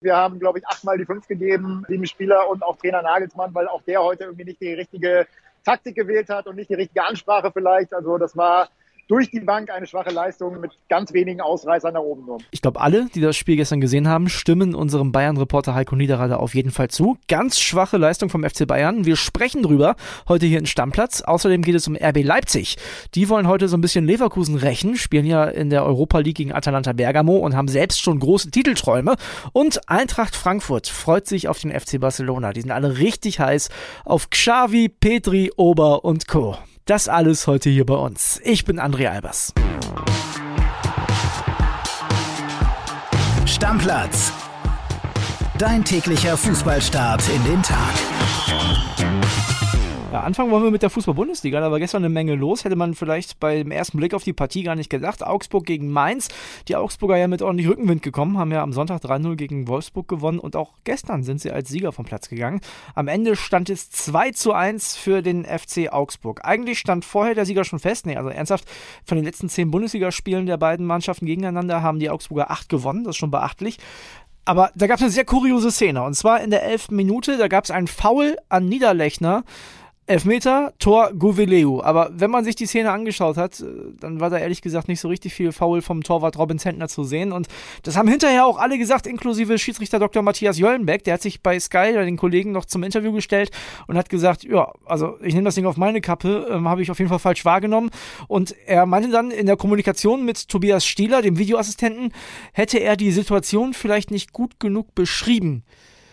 Wir haben, glaube ich, achtmal die fünf gegeben, sieben Spieler und auch Trainer Nagelsmann, weil auch der heute irgendwie nicht die richtige Taktik gewählt hat und nicht die richtige Ansprache vielleicht. Also das war durch die Bank eine schwache Leistung mit ganz wenigen Ausreißern nach oben nur. Ich glaube, alle, die das Spiel gestern gesehen haben, stimmen unserem Bayern-Reporter Heiko Niederrade auf jeden Fall zu. Ganz schwache Leistung vom FC Bayern. Wir sprechen drüber heute hier in Stammplatz. Außerdem geht es um RB Leipzig. Die wollen heute so ein bisschen Leverkusen rächen, spielen ja in der Europa League gegen Atalanta Bergamo und haben selbst schon große Titelträume. Und Eintracht Frankfurt freut sich auf den FC Barcelona. Die sind alle richtig heiß auf Xavi, Petri, Ober und Co. Das alles heute hier bei uns. Ich bin André Albers. Stammplatz. Dein täglicher Fußballstart in den Tag. Ja, anfangen wollen wir mit der Fußball-Bundesliga. Da war gestern eine Menge los. Hätte man vielleicht beim ersten Blick auf die Partie gar nicht gedacht. Augsburg gegen Mainz. Die Augsburger ja mit ordentlich Rückenwind gekommen, haben ja am Sonntag 3-0 gegen Wolfsburg gewonnen und auch gestern sind sie als Sieger vom Platz gegangen. Am Ende stand es 2 zu 1 für den FC Augsburg. Eigentlich stand vorher der Sieger schon fest. Nee, also ernsthaft, von den letzten zehn Bundesligaspielen der beiden Mannschaften gegeneinander haben die Augsburger acht gewonnen. Das ist schon beachtlich. Aber da gab es eine sehr kuriose Szene. Und zwar in der elften Minute, da gab es einen Foul an Niederlechner Elfmeter, Tor Guvileu. Aber wenn man sich die Szene angeschaut hat, äh, dann war da ehrlich gesagt nicht so richtig viel Foul vom Torwart Robin Zentner zu sehen. Und das haben hinterher auch alle gesagt, inklusive Schiedsrichter Dr. Matthias Jöllenbeck. Der hat sich bei Sky, bei den Kollegen, noch zum Interview gestellt und hat gesagt, ja, also ich nehme das Ding auf meine Kappe, ähm, habe ich auf jeden Fall falsch wahrgenommen. Und er meinte dann in der Kommunikation mit Tobias Stieler, dem Videoassistenten, hätte er die Situation vielleicht nicht gut genug beschrieben.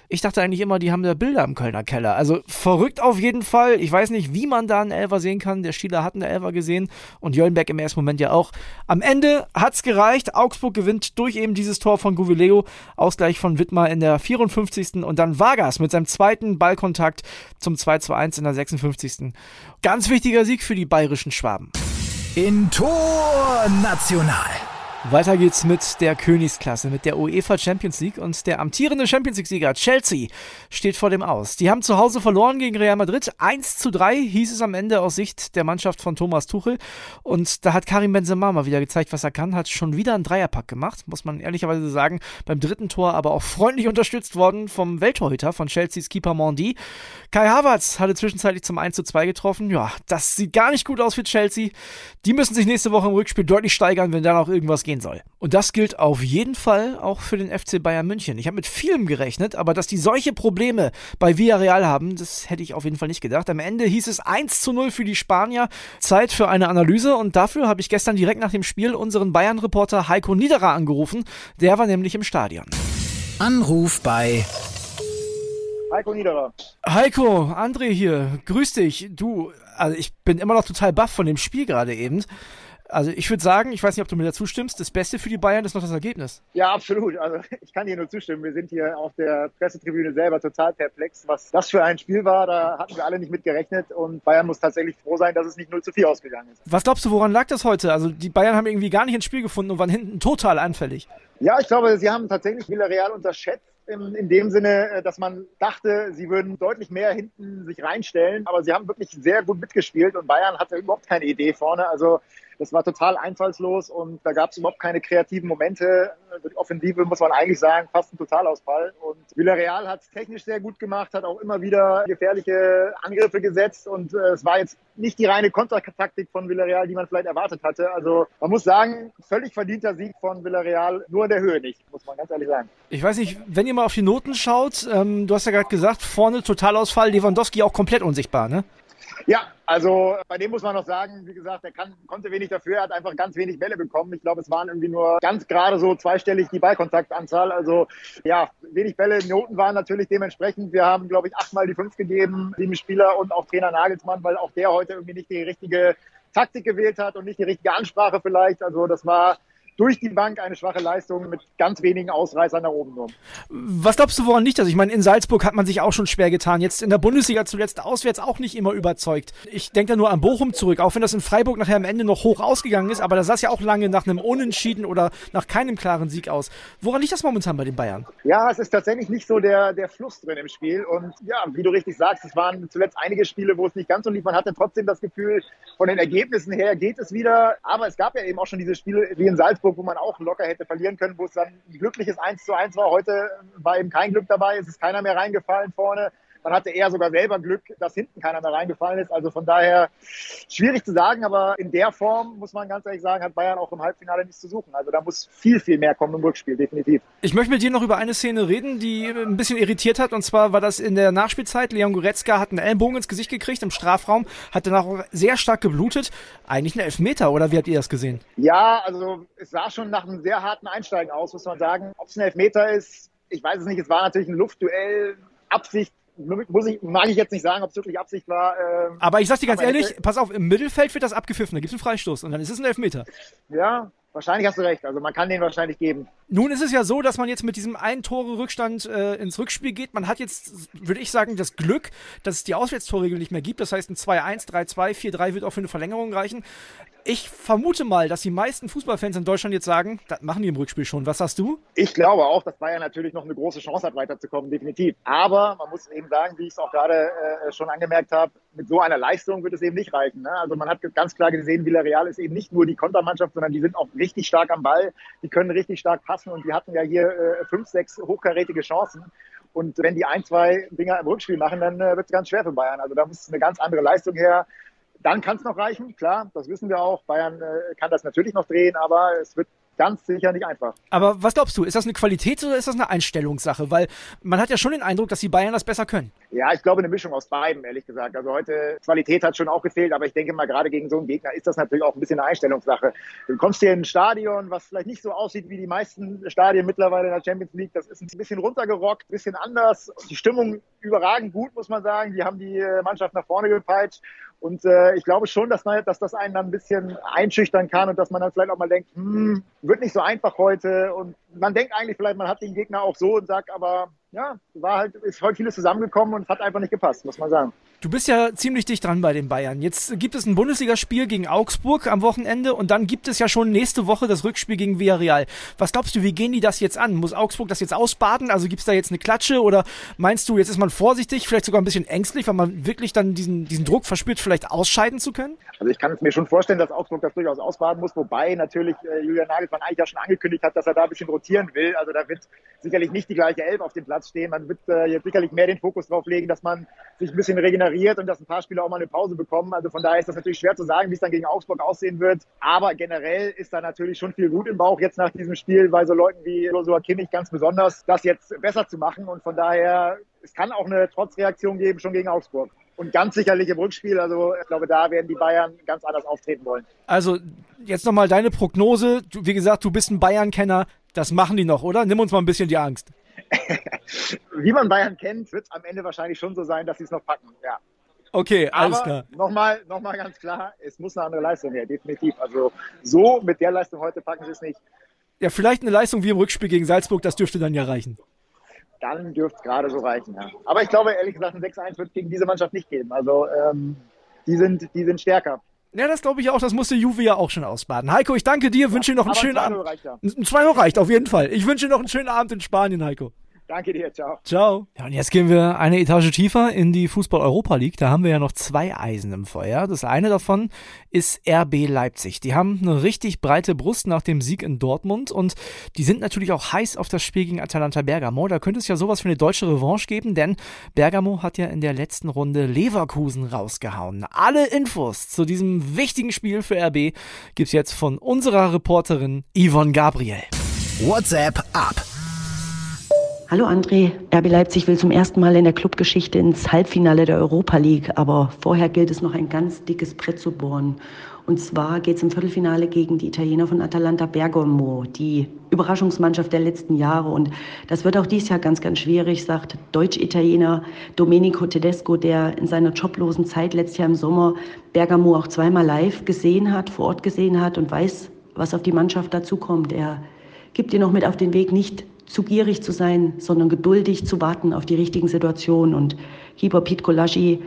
Ich dachte eigentlich immer, die haben da Bilder im Kölner Keller. Also verrückt auf jeden Fall. Ich weiß nicht, wie man da einen Elfer sehen kann. Der Stieler hat einen Elfer gesehen und Jöllenberg im ersten Moment ja auch. Am Ende hat's gereicht. Augsburg gewinnt durch eben dieses Tor von Guvileo. Ausgleich von Wittmar in der 54. Und dann Vargas mit seinem zweiten Ballkontakt zum 2 zu 1 in der 56. Ganz wichtiger Sieg für die bayerischen Schwaben. In Tor National. Weiter geht's mit der Königsklasse, mit der UEFA Champions League und der amtierende Champions League-Sieger Chelsea steht vor dem Aus. Die haben zu Hause verloren gegen Real Madrid. 1 zu 3 hieß es am Ende aus Sicht der Mannschaft von Thomas Tuchel. Und da hat Karim Benzema mal wieder gezeigt, was er kann, hat schon wieder einen Dreierpack gemacht, muss man ehrlicherweise sagen. Beim dritten Tor aber auch freundlich unterstützt worden vom Welttorhüter von Chelseas Keeper Mondi. Kai Havertz hatte zwischenzeitlich zum 1 zu 2 getroffen. Ja, das sieht gar nicht gut aus für Chelsea. Die müssen sich nächste Woche im Rückspiel deutlich steigern, wenn da noch irgendwas geht gehen soll. Und das gilt auf jeden Fall auch für den FC Bayern München. Ich habe mit vielem gerechnet, aber dass die solche Probleme bei Villarreal haben, das hätte ich auf jeden Fall nicht gedacht. Am Ende hieß es 1 zu 0 für die Spanier. Zeit für eine Analyse und dafür habe ich gestern direkt nach dem Spiel unseren Bayern-Reporter Heiko Niederer angerufen. Der war nämlich im Stadion. Anruf bei Heiko Niederer. Heiko, André hier, grüß dich. Du, also ich bin immer noch total baff von dem Spiel gerade eben. Also ich würde sagen, ich weiß nicht, ob du mir dazu stimmst, das Beste für die Bayern ist noch das Ergebnis. Ja, absolut. Also ich kann dir nur zustimmen. Wir sind hier auf der Pressetribüne selber total perplex, was das für ein Spiel war. Da hatten wir alle nicht mit gerechnet und Bayern muss tatsächlich froh sein, dass es nicht 0 zu 4 ausgegangen ist. Was glaubst du, woran lag das heute? Also die Bayern haben irgendwie gar nicht ins Spiel gefunden und waren hinten total anfällig. Ja, ich glaube, sie haben tatsächlich Villarreal unterschätzt in, in dem Sinne, äh, dass man dachte, sie würden deutlich mehr hinten sich reinstellen, aber sie haben wirklich sehr gut mitgespielt und Bayern hatte überhaupt keine Idee vorne. Also das war total einfallslos und da gab es überhaupt keine kreativen Momente. Also die Offensive muss man eigentlich sagen, fast ein Totalausfall. Und Villarreal hat es technisch sehr gut gemacht, hat auch immer wieder gefährliche Angriffe gesetzt und äh, es war jetzt nicht die reine Kontertaktik von Villarreal, die man vielleicht erwartet hatte. Also man muss sagen, völlig verdienter Sieg von Villarreal, nur in der Höhe nicht, muss man ganz ehrlich sagen. Ich weiß nicht, wenn ihr mal auf die Noten schaut, ähm, du hast ja gerade gesagt, vorne Totalausfall, Lewandowski auch komplett unsichtbar, ne? Ja, also bei dem muss man noch sagen, wie gesagt, er kann, konnte wenig dafür, er hat einfach ganz wenig Bälle bekommen. Ich glaube, es waren irgendwie nur ganz gerade so zweistellig die Ballkontaktanzahl. Also ja, wenig Bälle. Noten waren natürlich dementsprechend. Wir haben, glaube ich, achtmal die fünf gegeben, sieben Spieler und auch Trainer Nagelsmann, weil auch der heute irgendwie nicht die richtige Taktik gewählt hat und nicht die richtige Ansprache vielleicht. Also das war durch die Bank eine schwache Leistung mit ganz wenigen Ausreißern nach oben nur. Was glaubst du, woran liegt das? Ich meine, in Salzburg hat man sich auch schon schwer getan. Jetzt in der Bundesliga zuletzt auswärts auch nicht immer überzeugt. Ich denke da nur an Bochum zurück, auch wenn das in Freiburg nachher am Ende noch hoch ausgegangen ist, aber da sah es ja auch lange nach einem Unentschieden oder nach keinem klaren Sieg aus. Woran liegt das momentan bei den Bayern? Ja, es ist tatsächlich nicht so der, der Fluss drin im Spiel. Und ja, wie du richtig sagst, es waren zuletzt einige Spiele, wo es nicht ganz so lief. Man hatte trotzdem das Gefühl, von den Ergebnissen her geht es wieder. Aber es gab ja eben auch schon diese Spiele wie in Salzburg Augsburg, wo man auch locker hätte verlieren können, wo es dann ein glückliches 1 zu 1 war. Heute war eben kein Glück dabei, es ist keiner mehr reingefallen vorne. Man hatte eher sogar selber Glück, dass hinten keiner mehr reingefallen ist. Also von daher schwierig zu sagen, aber in der Form, muss man ganz ehrlich sagen, hat Bayern auch im Halbfinale nichts zu suchen. Also da muss viel, viel mehr kommen im Rückspiel, definitiv. Ich möchte mit dir noch über eine Szene reden, die ein bisschen irritiert hat. Und zwar war das in der Nachspielzeit. Leon Goretzka hat einen Ellenbogen ins Gesicht gekriegt im Strafraum, hat danach auch sehr stark geblutet. Eigentlich ein Elfmeter, oder wie habt ihr das gesehen? Ja, also es sah schon nach einem sehr harten Einsteigen aus, muss man sagen. Ob es ein Elfmeter ist, ich weiß es nicht. Es war natürlich ein Luftduell, Absicht muss ich, mag ich jetzt nicht sagen, ob es wirklich Absicht war. Ähm, aber ich sag dir ganz ehrlich, hätte, pass auf, im Mittelfeld wird das abgepfiffen, da gibt es einen Freistoß und dann ist es ein Elfmeter. Ja, wahrscheinlich hast du recht. Also man kann den wahrscheinlich geben. Nun ist es ja so, dass man jetzt mit diesem einen Tore Rückstand äh, ins Rückspiel geht. Man hat jetzt, würde ich sagen, das Glück, dass es die Auswärtstorregel nicht mehr gibt. Das heißt, ein 2-1, 3-2, 4-3 wird auch für eine Verlängerung reichen. Ich vermute mal, dass die meisten Fußballfans in Deutschland jetzt sagen, das machen die im Rückspiel schon. Was sagst du? Ich glaube auch, dass Bayern natürlich noch eine große Chance hat, weiterzukommen, definitiv. Aber man muss eben sagen, wie ich es auch gerade äh, schon angemerkt habe, mit so einer Leistung wird es eben nicht reichen. Ne? Also man hat ganz klar gesehen, Villarreal ist eben nicht nur die Kontermannschaft, sondern die sind auch richtig stark am Ball, die können richtig stark passen und die hatten ja hier äh, fünf, sechs hochkarätige Chancen. Und wenn die ein, zwei Dinger im Rückspiel machen, dann äh, wird es ganz schwer für Bayern. Also da muss eine ganz andere Leistung her. Dann kann es noch reichen, klar, das wissen wir auch. Bayern äh, kann das natürlich noch drehen, aber es wird ganz sicher nicht einfach. Aber was glaubst du, ist das eine Qualität oder ist das eine Einstellungssache? Weil man hat ja schon den Eindruck, dass die Bayern das besser können. Ja, ich glaube eine Mischung aus beiden, ehrlich gesagt. Also heute Qualität hat schon auch gefehlt, aber ich denke mal, gerade gegen so einen Gegner ist das natürlich auch ein bisschen eine Einstellungssache. Du kommst hier in ein Stadion, was vielleicht nicht so aussieht wie die meisten Stadien mittlerweile in der Champions League. Das ist ein bisschen runtergerockt, ein bisschen anders. Die Stimmung überragend gut, muss man sagen. Die haben die äh, Mannschaft nach vorne gepeitscht. Und äh, ich glaube schon, dass, man, dass das einen dann ein bisschen einschüchtern kann und dass man dann vielleicht auch mal denkt, hm, wird nicht so einfach heute. Und man denkt eigentlich vielleicht, man hat den Gegner auch so und sagt, aber ja, war halt, ist heute vieles zusammengekommen und es hat einfach nicht gepasst, muss man sagen. Du bist ja ziemlich dicht dran bei den Bayern. Jetzt gibt es ein Bundesligaspiel gegen Augsburg am Wochenende und dann gibt es ja schon nächste Woche das Rückspiel gegen Villarreal. Was glaubst du, wie gehen die das jetzt an? Muss Augsburg das jetzt ausbaden? Also gibt es da jetzt eine Klatsche oder meinst du, jetzt ist man vorsichtig, vielleicht sogar ein bisschen ängstlich, weil man wirklich dann diesen, diesen Druck verspürt, vielleicht ausscheiden zu können? Also ich kann es mir schon vorstellen, dass Augsburg das durchaus ausbaden muss, wobei natürlich äh, Julian Nagelsmann eigentlich ja schon angekündigt hat, dass er da ein bisschen rotieren will. Also da wird sicherlich nicht die gleiche Elf auf dem Platz stehen. Man wird äh, jetzt sicherlich mehr den Fokus drauf legen, dass man sich ein bisschen regeneriert und dass ein paar Spieler auch mal eine Pause bekommen. Also von daher ist das natürlich schwer zu sagen, wie es dann gegen Augsburg aussehen wird. Aber generell ist da natürlich schon viel Gut im Bauch jetzt nach diesem Spiel, bei so Leuten wie Joshua Kimmich ganz besonders, das jetzt besser zu machen. Und von daher, es kann auch eine Trotzreaktion geben, schon gegen Augsburg. Und ganz sicherlich im Rückspiel, also ich glaube, da werden die Bayern ganz anders auftreten wollen. Also jetzt nochmal deine Prognose. Du, wie gesagt, du bist ein Bayern-Kenner. Das machen die noch, oder? Nimm uns mal ein bisschen die Angst. wie man Bayern kennt, wird es am Ende wahrscheinlich schon so sein, dass sie es noch packen. Ja. Okay, alles Aber klar. Nochmal, nochmal ganz klar, es muss eine andere Leistung her, definitiv. Also so mit der Leistung heute packen sie es nicht. Ja, vielleicht eine Leistung wie im Rückspiel gegen Salzburg, das dürfte dann ja reichen. Dann dürfte es gerade so reichen, ja. Aber ich glaube, ehrlich gesagt, ein 6-1 wird gegen diese Mannschaft nicht geben. Also ähm, die, sind, die sind stärker. Ja, das glaube ich auch. Das musste Juve ja auch schon ausbaden. Heiko, ich danke dir, wünsche dir noch einen schönen Abend. Reicht ja. Ein 2 Uhr reicht auf jeden Fall. Ich wünsche dir noch einen schönen Abend in Spanien, Heiko. Danke dir, ciao. Ciao. Ja, und jetzt gehen wir eine Etage tiefer in die Fußball-Europa League. Da haben wir ja noch zwei Eisen im Feuer. Das eine davon ist RB Leipzig. Die haben eine richtig breite Brust nach dem Sieg in Dortmund und die sind natürlich auch heiß auf das Spiel gegen Atalanta Bergamo. Da könnte es ja sowas für eine deutsche Revanche geben, denn Bergamo hat ja in der letzten Runde Leverkusen rausgehauen. Alle Infos zu diesem wichtigen Spiel für RB gibt's jetzt von unserer Reporterin Yvonne Gabriel. WhatsApp ab. Hallo André, RB Leipzig will zum ersten Mal in der Clubgeschichte ins Halbfinale der Europa League, aber vorher gilt es noch ein ganz dickes Brett zu bohren. Und zwar geht es im Viertelfinale gegen die Italiener von Atalanta Bergamo, die Überraschungsmannschaft der letzten Jahre. Und das wird auch dieses Jahr ganz, ganz schwierig, sagt Deutsch-Italiener Domenico Tedesco, der in seiner joblosen Zeit letztes Jahr im Sommer Bergamo auch zweimal live gesehen hat, vor Ort gesehen hat und weiß, was auf die Mannschaft dazukommt. Er gibt ihr noch mit auf den Weg, nicht zu gierig zu sein, sondern geduldig zu warten auf die richtigen Situationen. Und Keeper Pete Kolaschi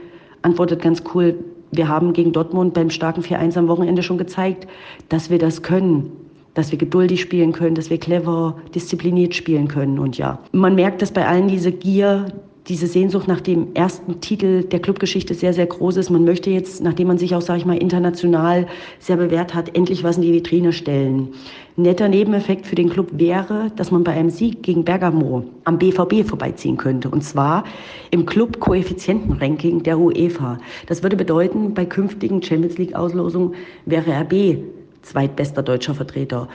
antwortet ganz cool, wir haben gegen Dortmund beim starken 4-1 am Wochenende schon gezeigt, dass wir das können, dass wir geduldig spielen können, dass wir clever, diszipliniert spielen können. Und ja, man merkt, dass bei allen diese Gier, diese Sehnsucht nach dem ersten Titel der Clubgeschichte sehr, sehr groß ist. Man möchte jetzt, nachdem man sich auch, sage ich mal, international sehr bewährt hat, endlich was in die Vitrine stellen. Netter Nebeneffekt für den Club wäre, dass man bei einem Sieg gegen Bergamo am BVB vorbeiziehen könnte. Und zwar im Club-Koeffizientenranking der UEFA. Das würde bedeuten, bei künftigen Champions League-Auslosungen wäre RB zweitbester deutscher Vertreter.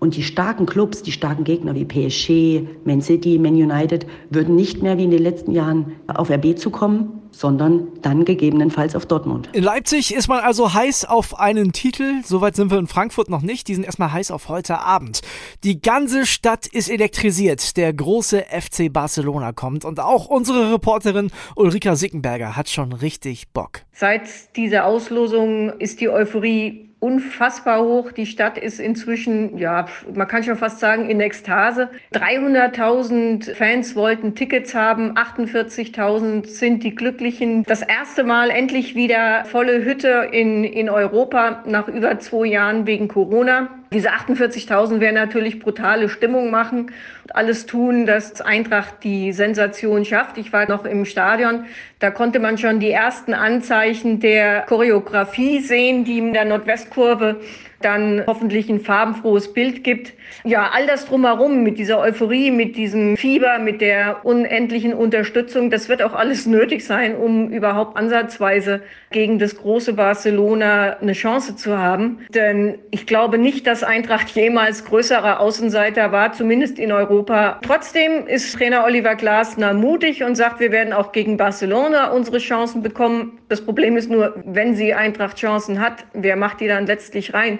Und die starken Clubs, die starken Gegner wie PSG, Man City, Man United würden nicht mehr wie in den letzten Jahren auf RB zukommen, sondern dann gegebenenfalls auf Dortmund. In Leipzig ist man also heiß auf einen Titel. Soweit sind wir in Frankfurt noch nicht. Die sind erstmal heiß auf heute Abend. Die ganze Stadt ist elektrisiert. Der große FC Barcelona kommt und auch unsere Reporterin Ulrika Sickenberger hat schon richtig Bock. Seit dieser Auslosung ist die Euphorie unfassbar hoch. Die Stadt ist inzwischen, ja, man kann schon fast sagen, in Ekstase. 300.000 Fans wollten Tickets haben, 48.000 sind die Glücklichen. Das erste Mal endlich wieder volle Hütte in, in Europa nach über zwei Jahren wegen Corona. Diese 48.000 werden natürlich brutale Stimmung machen und alles tun, dass Eintracht die Sensation schafft. Ich war noch im Stadion, da konnte man schon die ersten Anzeichen der Choreografie sehen, die in der Nordwestkurve dann hoffentlich ein farbenfrohes Bild gibt. Ja, all das drumherum mit dieser Euphorie, mit diesem Fieber, mit der unendlichen Unterstützung, das wird auch alles nötig sein, um überhaupt ansatzweise gegen das große Barcelona eine Chance zu haben. Denn ich glaube nicht, dass Eintracht jemals größerer Außenseiter war, zumindest in Europa. Trotzdem ist Trainer Oliver Glasner mutig und sagt, wir werden auch gegen Barcelona unsere Chancen bekommen. Das Problem ist nur, wenn sie Eintracht Chancen hat, wer macht die dann letztlich rein?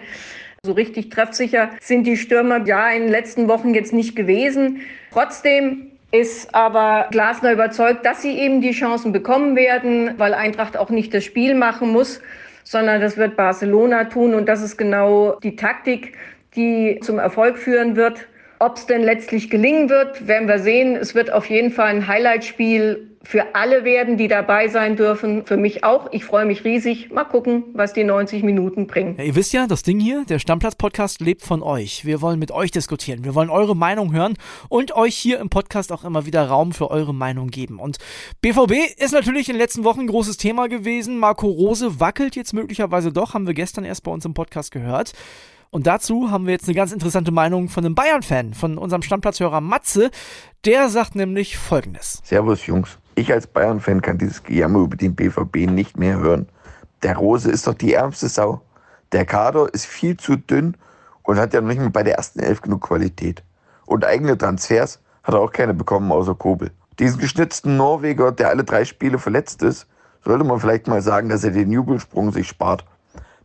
So richtig treffsicher sind die Stürmer ja in den letzten Wochen jetzt nicht gewesen. Trotzdem ist aber Glasner überzeugt, dass sie eben die Chancen bekommen werden, weil Eintracht auch nicht das Spiel machen muss, sondern das wird Barcelona tun und das ist genau die Taktik, die zum Erfolg führen wird. Ob es denn letztlich gelingen wird, werden wir sehen. Es wird auf jeden Fall ein Highlightspiel für alle werden, die dabei sein dürfen. Für mich auch. Ich freue mich riesig. Mal gucken, was die 90 Minuten bringen. Ja, ihr wisst ja, das Ding hier, der Stammplatz-Podcast lebt von euch. Wir wollen mit euch diskutieren. Wir wollen eure Meinung hören und euch hier im Podcast auch immer wieder Raum für eure Meinung geben. Und BVB ist natürlich in den letzten Wochen ein großes Thema gewesen. Marco Rose wackelt jetzt möglicherweise doch, haben wir gestern erst bei uns im Podcast gehört. Und dazu haben wir jetzt eine ganz interessante Meinung von einem Bayern-Fan, von unserem Stammplatzhörer Matze. Der sagt nämlich folgendes. Servus Jungs. Ich als Bayern-Fan kann dieses Gejammer über den BVB nicht mehr hören. Der Rose ist doch die ärmste Sau. Der Kader ist viel zu dünn und hat ja noch nicht mal bei der ersten Elf genug Qualität. Und eigene Transfers hat er auch keine bekommen außer Kobel. Diesen geschnitzten Norweger, der alle drei Spiele verletzt ist, sollte man vielleicht mal sagen, dass er den Jubelsprung sich spart.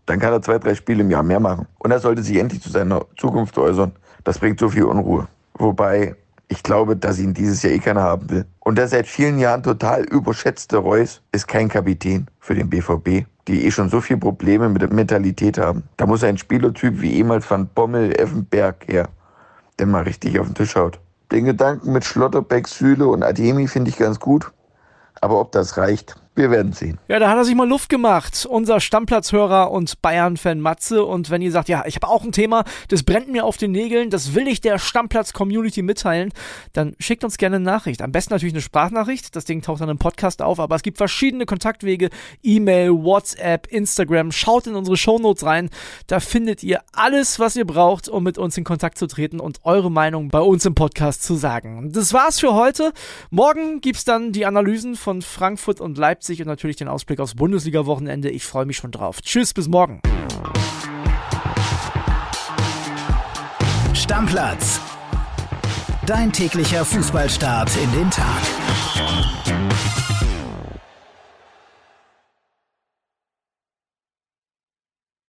Dann kann er zwei, drei Spiele im Jahr mehr machen. Und er sollte sich endlich zu seiner Zukunft äußern. Das bringt so viel Unruhe. Wobei ich glaube, dass ihn dieses Jahr eh keiner haben will. Und der seit vielen Jahren total überschätzte Reus ist kein Kapitän für den BVB, die eh schon so viele Probleme mit der Mentalität haben. Da muss ein Spielertyp wie ehemals Van Bommel, Effenberg her, der mal richtig auf den Tisch haut. Den Gedanken mit Schlotterbeck, Süle und Ademi finde ich ganz gut. Aber ob das reicht, wir werden sehen. Ja, da hat er sich mal Luft gemacht. Unser Stammplatzhörer und Bayern-Fan Matze. Und wenn ihr sagt, ja, ich habe auch ein Thema, das brennt mir auf den Nägeln, das will ich der Stammplatz-Community mitteilen, dann schickt uns gerne eine Nachricht. Am besten natürlich eine Sprachnachricht. Das Ding taucht dann im Podcast auf. Aber es gibt verschiedene Kontaktwege. E-Mail, WhatsApp, Instagram. Schaut in unsere Shownotes rein. Da findet ihr alles, was ihr braucht, um mit uns in Kontakt zu treten und eure Meinung bei uns im Podcast zu sagen. Das war's für heute. Morgen gibt's dann die Analysen von Frankfurt und Leipzig Leipzig und natürlich den Ausblick aufs Bundesliga-Wochenende. Ich freue mich schon drauf. Tschüss, bis morgen. Stammplatz. Dein täglicher Fußballstart in den Tag.